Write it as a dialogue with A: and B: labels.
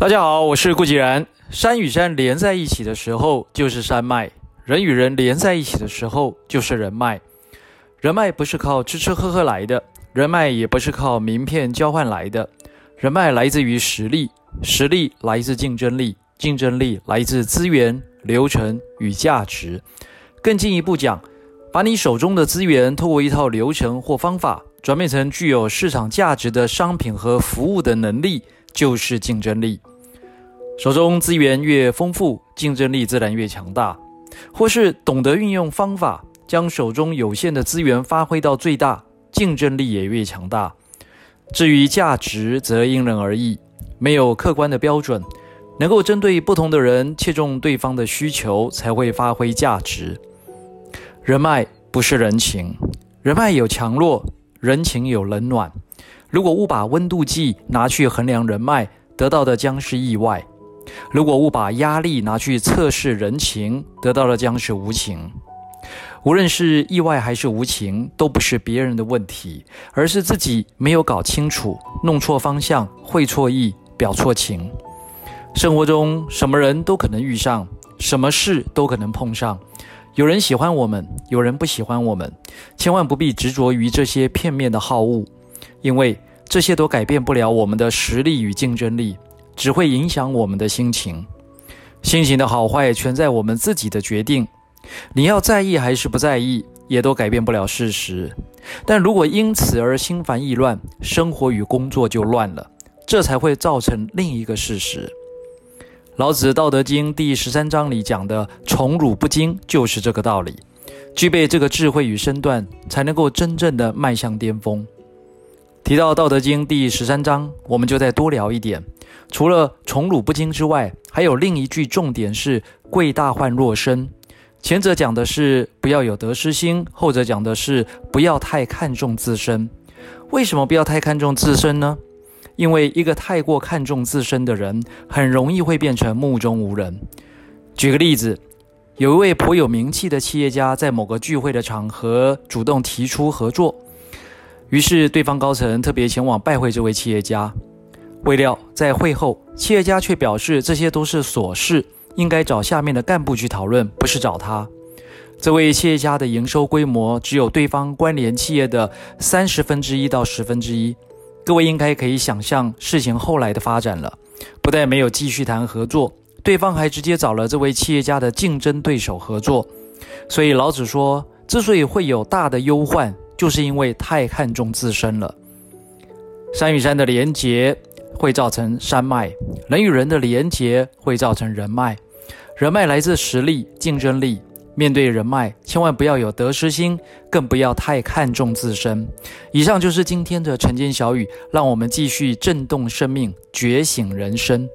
A: 大家好，我是顾继然。山与山连在一起的时候就是山脉，人与人连在一起的时候就是人脉。人脉不是靠吃吃喝喝来的，人脉也不是靠名片交换来的。人脉来自于实力，实力来自竞争力，竞争力来自资源、流程与价值。更进一步讲，把你手中的资源透过一套流程或方法，转变成具有市场价值的商品和服务的能力，就是竞争力。手中资源越丰富，竞争力自然越强大。或是懂得运用方法，将手中有限的资源发挥到最大，竞争力也越强大。至于价值，则因人而异，没有客观的标准，能够针对不同的人，切中对方的需求，才会发挥价值。人脉不是人情，人脉有强弱，人情有冷暖。如果误把温度计拿去衡量人脉，得到的将是意外。如果误把压力拿去测试人情，得到的将是无情。无论是意外还是无情，都不是别人的问题，而是自己没有搞清楚，弄错方向，会错意，表错情。生活中什么人都可能遇上，什么事都可能碰上。有人喜欢我们，有人不喜欢我们，千万不必执着于这些片面的好恶，因为这些都改变不了我们的实力与竞争力。只会影响我们的心情，心情的好坏全在我们自己的决定。你要在意还是不在意，也都改变不了事实。但如果因此而心烦意乱，生活与工作就乱了，这才会造成另一个事实。老子《道德经》第十三章里讲的“宠辱不惊”就是这个道理。具备这个智慧与身段，才能够真正的迈向巅峰。提到《道德经》第十三章，我们就再多聊一点。除了宠辱不惊之外，还有另一句重点是“贵大患若身”。前者讲的是不要有得失心，后者讲的是不要太看重自身。为什么不要太看重自身呢？因为一个太过看重自身的人，很容易会变成目中无人。举个例子，有一位颇有名气的企业家，在某个聚会的场合主动提出合作，于是对方高层特别前往拜会这位企业家。未料在会后，企业家却表示这些都是琐事，应该找下面的干部去讨论，不是找他。这位企业家的营收规模只有对方关联企业的三十分之一到十分之一。各位应该可以想象事情后来的发展了，不但没有继续谈合作，对方还直接找了这位企业家的竞争对手合作。所以老子说，之所以会有大的忧患，就是因为太看重自身了。山与山的连结。会造成山脉，人与人的连结会造成人脉，人脉来自实力、竞争力。面对人脉，千万不要有得失心，更不要太看重自身。以上就是今天的晨间小语，让我们继续震动生命，觉醒人生。